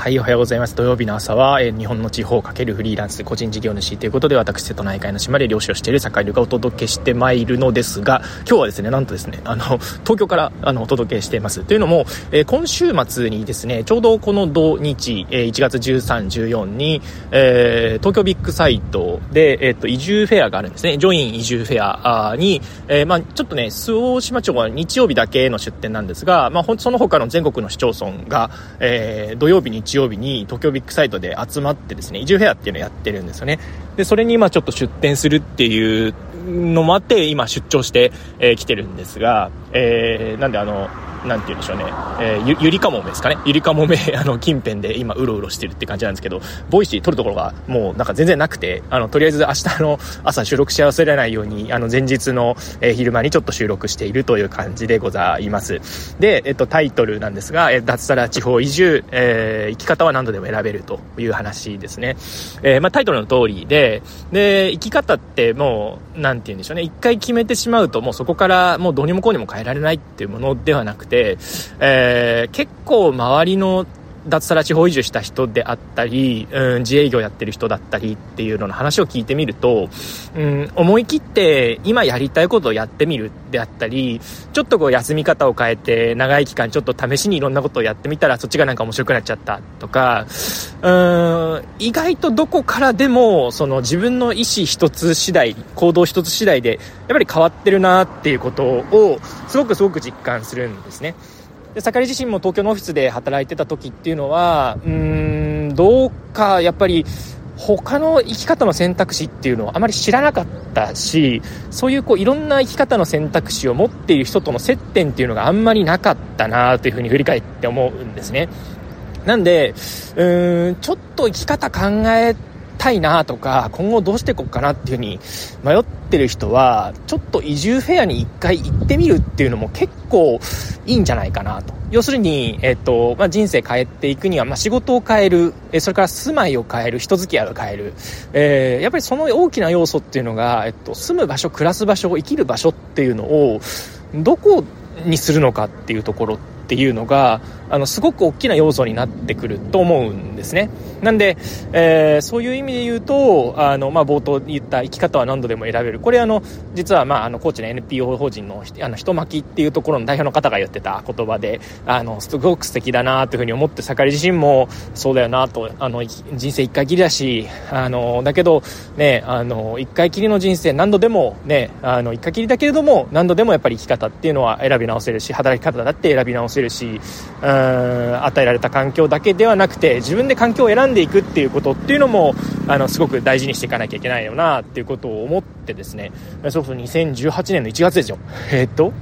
はい、おはようございます。土曜日の朝は、えー、日本の地方をかけるフリーランス、個人事業主ということで、私、瀬戸内海の島で漁師をしている坂井流がお届けしてまいるのですが、今日はですね、なんとですね、あの、東京から、あの、お届けしています。というのも、えー、今週末にですね、ちょうどこの土日、えー、1月13、14に、えー、東京ビッグサイトで、えっ、と、移住フェアがあるんですね。ジョイン移住フェアに、え、まあちょっとね、周防島町は日曜日だけの出店なんですが、まあその他の全国の市町村が、えー、土曜日に日曜日に東京ビッグサイトで集まってですね、移住フェアっていうのをやってるんですよね。で、それに今ちょっと出店するっていうのもあって、今出張して、えー、来てるんですが、えー、なんであの、なんて言うんでしょうね、えー、ゆゆりかもめですかね。ゆりかもめ、あの、近辺で今、うろうろしてるって感じなんですけど、 Voicy 撮るところがもうなんか全然なくて、あの、とりあえず明日の朝収録し忘れないように、あの、前日の、えー、昼間にちょっと収録しているという感じでございます。で、えっと、タイトルなんですが、えー、脱サラ地方移住、えー、生き方は何度でも選べるという話ですね。えー、まあ、タイトルの通りで、で、生き方ってもう、なんて言うんでしょうね、一回決めてしまうと、もうそこからもうどうにもこうにも変えられないっていうものではなくて、えー、結構周りの脱サラ地方移住した人であったり、うん、自営業やってる人だったりっていうのの話を聞いてみると、うん、思い切って今やりたいことをやってみるであったり、ちょっとこう休み方を変えて長い期間ちょっと試しにいろんなことをやってみたらそっちがなんか面白くなっちゃったとか、うん、意外とどこからでもその自分の意思一つ次第、行動一つ次第でやっぱり変わってるなっていうことをすごくすごく実感するんですね。で盛り自身も東京のオフィスで働いてた時っていうのはうーんどうかやっぱり他の生き方の選択肢っていうのをあまり知らなかったしそういうこういろんな生き方の選択肢を持っている人との接点っていうのがあんまりなかったなというふうに振り返って思うんですね。なんでうんちょっと生き方考えたいなとか、今後どうしていこうかなっていうふうに迷ってる人は、ちょっと移住フェアに一回行ってみるっていうのも結構いいんじゃないかなと。要するに、えっと、まあ、人生変えていくには、まあ、仕事を変える、えそれから住まいを変える、人付き合いを変える、えー、やっぱりその大きな要素っていうのが、えっと、住む場所、暮らす場所、生きる場所っていうのを、どこにするのかっていうところってていうのが、あの、すごく大きな要素になってくると思うんですね。なんで、えー、そういう意味で言うと、あの、まあ、冒頭言った生き方は何度でも選べる。これあの、実はまあ、あの、高知の NPO 法人の、あの、人巻きっていうところの代表の方が言ってた言葉で、あの、すごく素敵だなというふうに思って、盛り自身もそうだよなと、あの、人生一回きりだし、あの、だけど、ね、あの、一回きりの人生何度でも、ね、あの、一回きりだけれども、何度でもやっぱり生き方っていうのは選び直せるし、働き方だって選び直せるし、うん与えられた環境だけではなくて自分で環境を選んでいくっていうことっていうのもあのすごく大事にしていかなきゃいけないよなっていうことを思ってですね。そうそう2018年の1月ですよ。えー、っと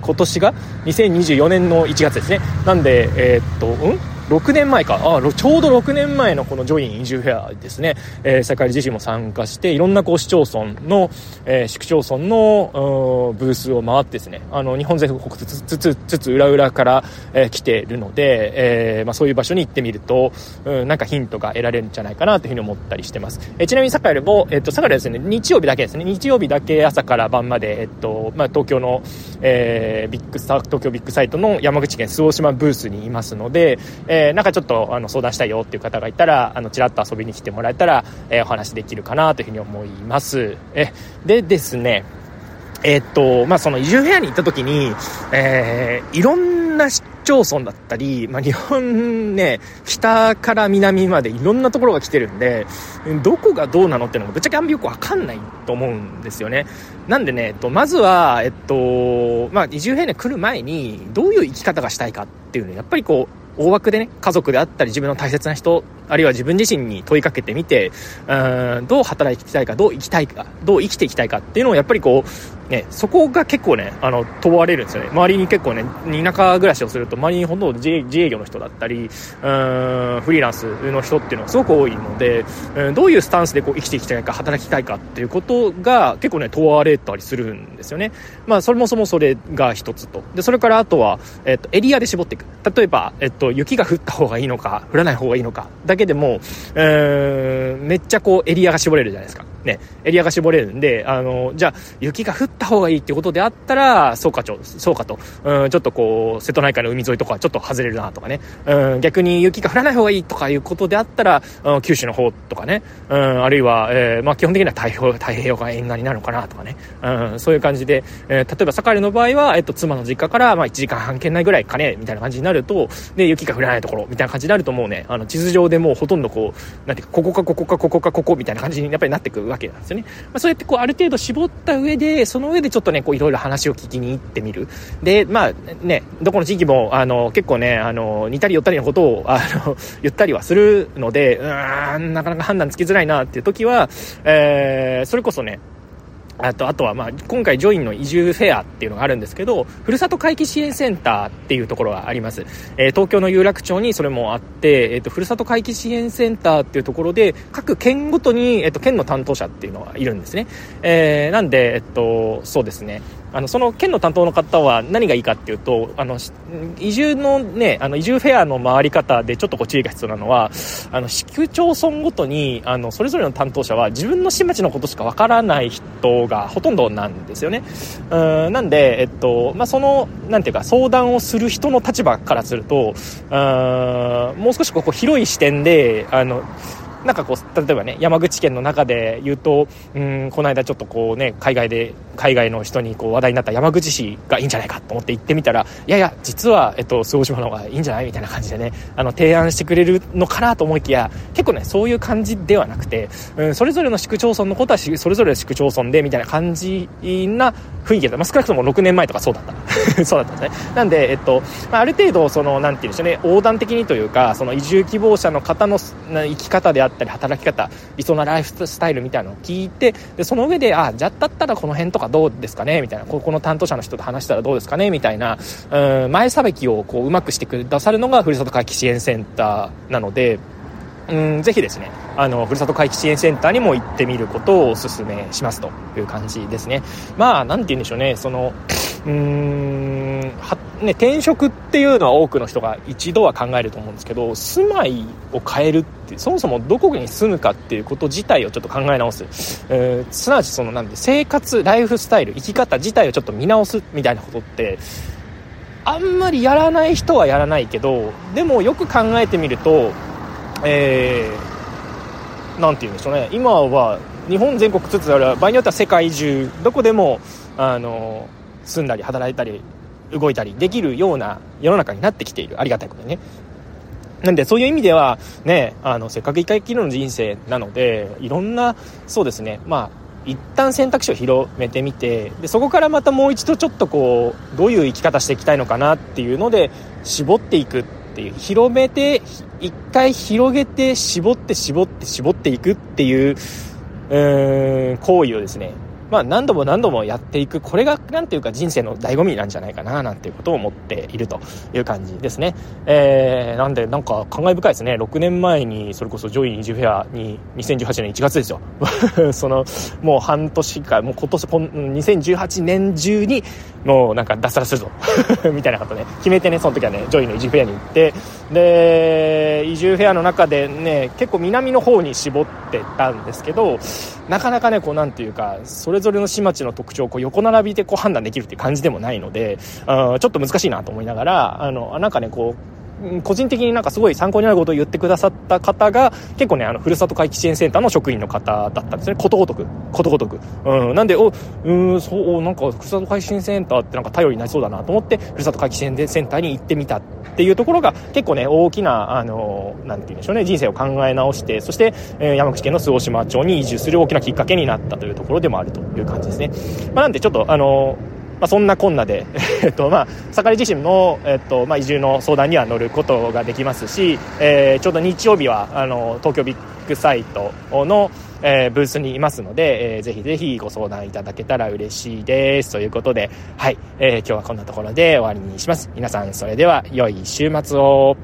今年が2024年の1月ですね。なんでえー、っとうん？6年前か。あちょうど6年前のこのジョイン移住フェアですね、えー、坂井自身も参加していろんなこう市町村の、えー、市区町村のブースを回ってですね。あの日本全国つつつつつ裏裏から、えー、来てるので、えーまあ、そういう場所に行ってみると、うん、なんかヒントが得られるんじゃないかなというふうに思ったりしてます、えー、ちなみに坂井も、えー、と坂井はですね日曜日だけですね日曜日だけ朝から晩まで、えっとまあ、東京の、えー、ビッグ東京ビッグサイトの山口県周防島ブースにいますので、えー、なんかちょっとあの相談したいよっていう方がいたら、あの、ちらっと遊びに来てもらえたら、えー、お話できるかなというふうに思います。え、でですね、えー、っと、まあ、その移住部屋に行った時に、えー、いろんな市町村だったり、まあ、日本ね、北から南までいろんなところが来てるんで、どこがどうなのっていうのがぶっちゃけあんまよくわかんないと思うんですよね。なんでね、えっと、まずは、えっと、まあ、移住部屋に来る前に、どういう生き方がしたいかっていうのやっぱりこう、大枠でね、家族であったり自分の大切な人、あるいは自分自身に問いかけてみて、うん、どう働きたいか、どう生きたいか、どう生きていきたいかっていうのをやっぱりこう、ね、そこが結構ね、あの、問われるんですよね。周りに結構ね、田舎暮らしをすると、周りにほとんど自営業の人だったり、うん、フリーランスの人っていうのがすごく多いので、うん、どういうスタンスでこう生きていきたいか、働きたいかっていうことが結構ね、問われたりするんですよね。まあ、そもそもそれが一つと。で、それからあとは、えっと、エリアで絞っていく。例えば、えっと、雪が降った方がいいのか、降らない方がいいのか、だけでも、うー、めっちゃこうエリアが絞れるじゃないですか。ね、エリアが絞れるんで、あの、じゃあ、雪が降った方がいいってことであったら、そうかちょ、そうかと、うん、ちょっとこう、瀬戸内海の海沿いとかちょっと外れるなとかね、うん、逆に雪が降らない方がいいとかいうことであったら、うん、九州の方とかね、うん、あるいは、えー、まあ基本的には太平洋、太平洋が沿岸になるのかなとかね、うん、そういう感じで、えー、例えば、盛の場合は、えっと、妻の実家から、まあ1時間半圏内ぐらいかね、みたいな感じになると、で、雪が降らないところ、みたいな感じになるともうね、あの、地図上でもうほとんどこう、なんていうか、ここかここかここかここみたいな感じにやっぱりなってくるわけなんですよね。まあ、そうやってこう、ある程度絞った上で、その上でちょっとね、こう、いろいろ話を聞きに行ってみる。で、まあ、ね、どこの地域も、あの、結構ね、あの、似たり寄ったりのことを、あの、言ったりはするので、うーん、なかなか判断つきづらいなっていう時は、えー、それこそね、あと、あとは、まあ、今回、ジョインの移住フェアっていうのがあるんですけど、ふるさと回帰支援センターっていうところがあります。えー、東京の有楽町にそれもあって、えっ、ー、と、ふるさと回帰支援センターっていうところで、各県ごとに、えっ、ー、と、県の担当者っていうのがいるんですね。え、なんで、えっと、そうですね。あのその県の担当の方は何がいいかっていうとあの移住のねあの移住フェアの回り方でちょっとこう注意が必要なのはあの市区町村ごとにあのそれぞれの担当者は自分の市町のことしかわからない人がほとんどなんですよね。うんなんで、えっとまあ、そのなんていうか相談をする人の立場からするとうんもう少しここ広い視点であのなんかこう例えばね山口県の中で言うとうんこの間ちょっとこうね海外で海外の人にこう話題になった山口市がいいんじゃないかと思って行ってみたらいやいや実は、えっと、周防島の方がいいんじゃない？みたいな感じでねあの提案してくれるのかなと思いきや結構ねそういう感じではなくて、うん、それぞれの市区町村のことはそれぞれ市区町村でみたいな感じな雰囲気だった、まあ、少なくとも6年前とかそうだった。そうだったんですね。なんで、えっとまあ、ある程度そのなんて言うんでしょうね横断的にというかその移住希望者の方の生き方であったり働き方理想なライフスタイルみたいなのを聞いてでその上であじゃあだったらこの辺とかどうですかねみたいなここの担当者の人と話したらどうですかねみたいなうん前さばきをこううまくしてくださるのがふるさと回帰支援センターなのでうんぜひですねあのふるさと回帰支援センターにも行ってみることをお勧めしますという感じですね。まあなんて言うんでしょうねそのうーんは、ね、転職っていうのは多くの人が一度は考えると思うんですけど住まいを変えるってそもそもどこに住むかっていうこと自体をちょっと考え直す、えー、すなわちそのなんで生活ライフスタイル生き方自体をちょっと見直すみたいなことってあんまりやらない人はやらないけどでもよく考えてみるとえー、なんて言うんでしょうね。今は日本全国つつある場合によっては世界中どこでもあの住んだり働いたり動いたりできるような世の中になってきている。ありがたいことね。なんでそういう意味ではねあのせっかく一回きりの人生なのでいろんなそうですね。まあ一旦選択肢を広めてみてでそこからまたもう一度ちょっとこうどういう生き方していきたいのかなっていうので絞っていくっていう広めて一回広げて絞って絞って絞っていくっていうう行為をですねまあ、何度も何度もやっていくこれが何ていうか人生の醍醐味なんじゃないかななんていうことを思っているという感じですね、えー、なんでなんか感慨深いですね。6年前にそれこそ JOIN 移住フェアに2018年1月ですよ。そのもう半年かもう今年2018年中にもうなんか脱サラするぞ。みたいなことね。決めてねその時はね JOIN の移住フェアに行って。で移住フェアの中でね結構南の方に絞ってたんですけどなかなかねこうなんていうかそれぞれの市町の特徴をこう横並びでこう判断できるっていう感じでもないのであちょっと難しいなと思いながらあのなんかねこう個人的になんかすごい参考になることを言ってくださった方が、結構ね、あの、ふるさと回帰支援センターの職員の方だったんですね。ことごとく。ことごとく。うん。なんで、お、うん、そう、なんか、ふるさと回帰支援センターってなんか頼りになりそうだなと思って、ふるさと回帰支援センターに行ってみたっていうところが、結構ね、大きな、あの、なんて言うんでしょうね、人生を考え直して、そして、えー、山口県の周防島町に移住する大きなきっかけになったというところでもあるという感じですね。まあ、なんで、ちょっと、あの、まあ、そんなこんなで、えっとまあ、盛り自身も、えっとまあ、移住の相談には乗ることができますし、えー、ちょうど日曜日はあの東京ビッグサイトの、えー、ブースにいますので、えー、ぜひぜひご相談いただけたら嬉しいです。ということで、はいえー、今日はこんなところで終わりにします。皆さんそれでは良い週末を。